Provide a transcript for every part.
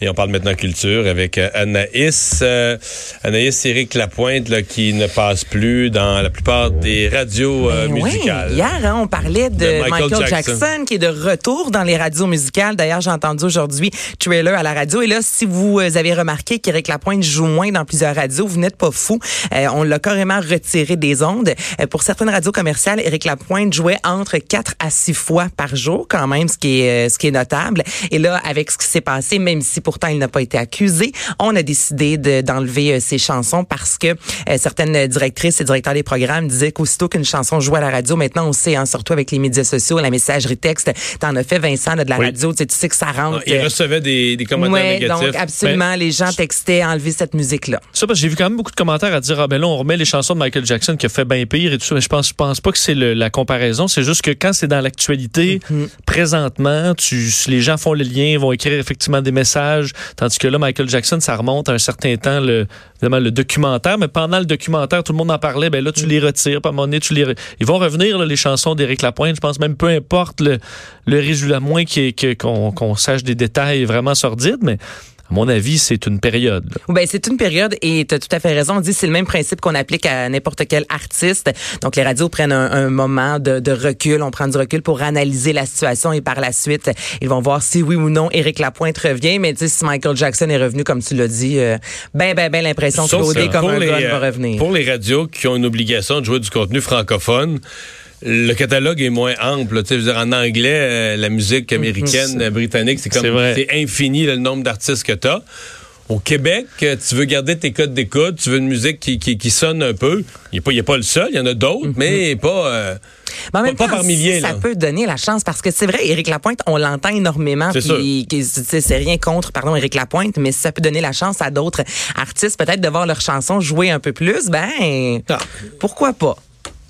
Et on parle maintenant culture avec euh, Anaïs. Euh, Anaïs Éric Lapointe là, qui ne passe plus dans la plupart des radios euh, Ben oui. musicales. Hier, hein, on parlait de, De Michael Michael, Jackson. Jackson. qui est de retour dans les radios musicales. D'ailleurs, j'ai entendu aujourd'hui trailer à la radio. Et là, si vous euh, avez remarqué qu'Éric Lapointe joue moins dans plusieurs radios, vous n'êtes pas fou. Euh, on l'a carrément retiré des ondes. Pour certaines radios commerciales, Éric Lapointe jouait entre 4 à 6 fois par jour, quand même, ce qui est, ce qui est notable. Et là, avec ce qui s'est passé, même si pourtant il n'a pas été accusé, on a décidé de- d'enlever euh, ses chansons parce que euh, certaines directrices et directeurs des programmes disaient qu'aussitôt qu'une chanson joue à la radio, maintenant on sait, hein, surtout avec les médias sociaux, la messagerie texte, t'en as fait Vincent là, de la Oui. radio, tu sais, tu sais que ça rentre. Il recevait des, des commentaires Ouais, négatifs. donc absolument, les gens textaient enlever cette musique-là. Ça, parce que j'ai vu quand même beaucoup de commentaires à dire, ah ben là, on remet les chansons de Michael Jackson qui a fait bien pire et tout ça. Mais je pense, je pense pas que c'est la comparaison. C'est juste que quand c'est dans l'actualité, Mhm. présentement, tu, les gens font le lien, vont écrire effectivement des messages. Tandis que là, Michael Jackson, ça remonte à un certain temps, le, évidemment, le documentaire. Mais pendant le documentaire, tout le monde en parlait. Ben là, tu les retires. À un moment donné, tu les, ils vont revenir, là, les chansons d'Éric Lapointe. Je pense même peu importe le, le résultat, à moins qu'on sache des détails vraiment sordides. Mais à mon avis, c'est une période. Ben, c'est une période et tu as tout à fait raison. On dit que c'est le même principe qu'on applique à n'importe quel artiste. Donc, les radios prennent un, un moment de, de recul. On prend du recul pour analyser la situation et par la suite, ils vont voir si oui ou non Éric Lapointe revient. Mais tu sais, si Michael Jackson est revenu, comme tu l'as dit, euh, ben, ben, ben, l'impression que que comme pour un les, gun va euh, revenir. Pour les radios qui ont une obligation de jouer du contenu francophone, le catalogue est moins ample. là. Tu sais, je veux dire, en anglais, euh, la musique américaine, euh, britannique, c'est comme C'est infini le nombre d'artistes que tu as. Au Québec, euh, tu veux garder tes codes d'écoute, tu veux une musique qui, qui, qui sonne un peu. Il n'est pas, pas le seul, il y en a d'autres, mais pas... euh, Mais en même Pas- pas temps, par milliers, ça là. peut donner la chance parce que c'est vrai, Éric Lapointe, on l'entend énormément. C'est rien contre, pardon, Éric Lapointe, mais si ça peut donner la chance à d'autres artistes peut-être de voir leurs chansons jouer un peu plus, ben Ah. pourquoi pas?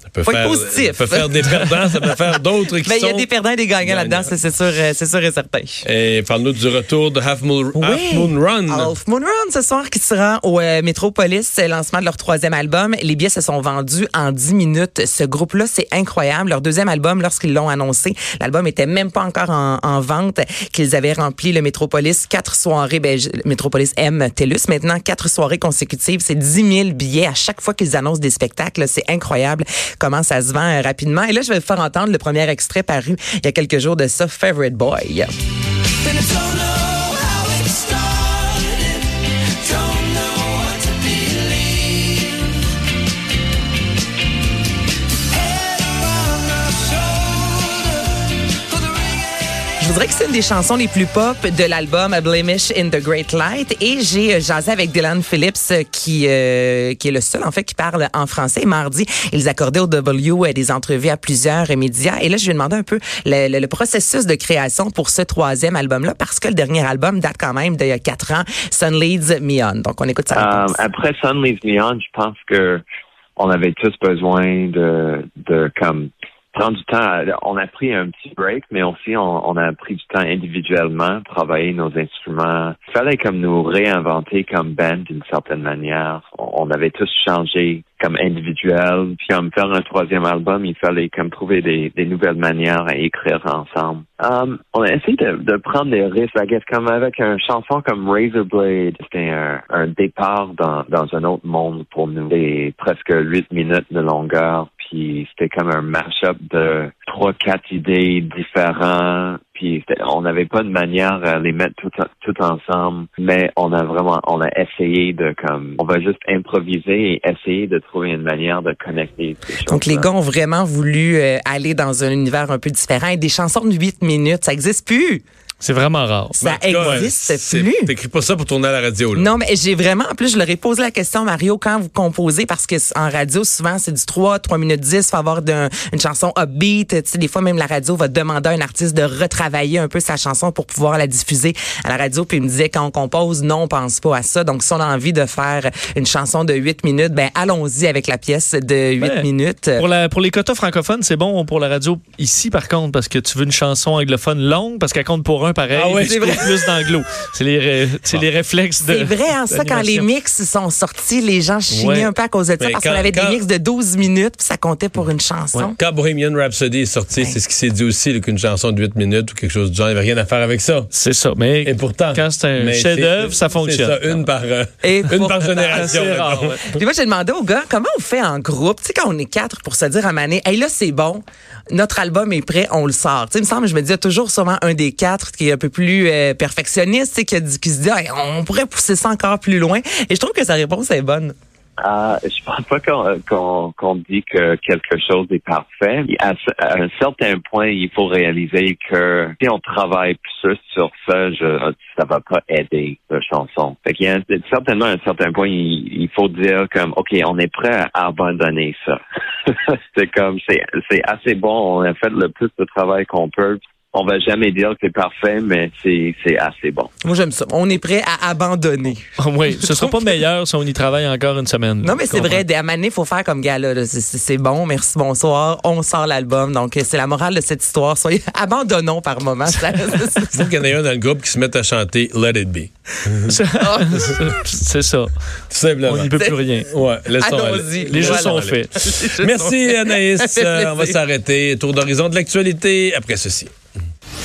Ça peut Faut être faire, positif. Ça peut faire des perdants, ça peut faire d'autres qui Ben, il y a des perdants et des gagnants là-dedans, c'est sûr, euh, c'est sûr et certain. Et parle-nous du retour de Half Moon, Half Moon Run. Half Moon Run ce soir qui sera au euh, Metropolis, lancement de leur troisième album. Les billets se sont vendus en 10 minutes. Ce groupe-là, c'est incroyable. Leur deuxième album, lorsqu'ils l'ont annoncé, l'album était même pas encore en, en vente, qu'ils avaient rempli le Metropolis quatre soirées, ben, Metropolis M TELUS maintenant, quatre soirées consécutives. C'est 10 000 billets à chaque fois qu'ils annoncent des spectacles. C'est incroyable comment ça se vend rapidement. Et là, je vais vous faire entendre le premier extrait paru il y a quelques jours de ça, Favorite Boy. Dirais que c'est une des chansons les plus pop de l'album A Blemish in the Great Light. Et j'ai euh, jasé avec Dylan Phillips, euh, qui, euh, qui est le seul, en fait, qui parle en français. Mardi, ils accordaient au W euh, des entrevues à plusieurs médias. Et là, je lui ai demandé un peu le, le- le processus de création pour ce troisième album-là, parce que le dernier album date quand même d'il y a quatre ans, Sun Leads Me On. Donc, on écoute Euh, réponse. après Sun Leaves Me On, je pense que on avait tous besoin de, de comme du temps. on a pris un petit break, mais aussi on, a pris du temps individuellement, travailler nos instruments. Il fallait comme nous réinventer comme band d'une certaine manière. On, avait tous changé comme individuel. Puis comme faire un troisième album, il fallait comme trouver des, des nouvelles manières à écrire ensemble. Um, on a essayé de, de prendre des risques, I guess, comme avec une chanson comme Razorblade. C'était un, départ dans, dans un autre monde pour nous. C'était presque huit minutes de longueur. Puis c'était comme un mash-up de trois, quatre idées différentes. Puis on n'avait pas de manière à les mettre tout, ensemble, mais on a vraiment, on a essayé de comme, on va juste improviser et essayer de trouver une manière de connecter. Donc, les gars ont vraiment voulu euh, aller dans un univers un peu différent. Et des chansons de 8 minutes, ça existe plus. C'est vraiment rare. Ça En tout cas, existe plus. T'écris pas ça pour tourner à la radio. Là. Non, mais j'ai vraiment, en plus, je leur ai posé la question, Mario, quand vous composez, parce que en radio, souvent, c'est du 3, 3 minutes 10, faut avoir d'un- une chanson upbeat. Tu sais, des fois, même la radio va demander à un artiste de retravailler un peu sa chanson pour pouvoir la diffuser à la radio. Puis il me disait, quand on compose, non, on pense pas à ça. Donc, si on a envie de faire une chanson de 8 minutes, ben, allons-y avec la pièce de 8 Ouais. minutes. Pour, la, pour les quotas francophones, c'est bon pour la radio ici, par contre, parce que tu veux une chanson anglophone longue, parce qu'elle compte pour un pareil. Ah ouais, c'est vrai. plus d'anglo. C'est les, ré- c'est les réflexes de. C'est vrai, hein, ça, quand les mix sont sortis, les gens chignaient Ouais. un peu à cause de ça Mais parce qu'on avait quand- des mix de 12 minutes puis ça comptait pour une chanson. Quand Bohemian Rhapsody est sorti, c'est ce qui s'est dit aussi, qu'une chanson de 8 minutes ou quelque chose du genre, il n'y avait rien à faire avec ça. C'est ça. Mais Et pourtant. quand c'est un chef-d'œuvre, ça fonctionne. C'est ça, une par, euh, Et une par génération. rare. Puis moi, j'ai demandé aux gars, comment on fait en groupe? Tu sais, quand on est quatre pour se dire à Mané, hey, là, c'est bon, notre album est prêt, on le sort. Tu sais, il me semble, je me disais toujours sûrement un des quatre qui est un peu plus euh, perfectionniste, qui, a dit- qui se dit, Hey, on pourrait pousser ça encore plus loin. Et je trouve que sa réponse est bonne. Ah, je pense pas qu'on dit que quelque chose est parfait. À, un certain point, il faut réaliser que si on travaille plus sur ça, je, ça va pas aider la chanson. Fait y a certainement à un certain point, il, il faut dire comme, ok, on est prêt à abandonner ça. c'est comme, c'est assez bon. On a fait le plus de travail qu'on peut. On va jamais dire que c'est parfait, mais c'est c'est assez bon. Moi, j'aime ça. On est prêt à abandonner. oui, ce sera pas meilleur si on y travaille encore une semaine. Non, mais c'est vrai, à Mané, il faut faire comme gars là. C'est- bon, merci, bonsoir. On sort l'album. Donc, c'est la morale de cette histoire. Soyez, abandonnons par moment. Il y en ait un dans le groupe qui se mette à chanter Let It Be. c'est ça. Tout simplement. On n'y peut plus rien. Ouais. Les jeux Voilà. sont faits. Merci Anaïs. Euh, on va s'arrêter. Tour d'horizon de l'actualité après ceci.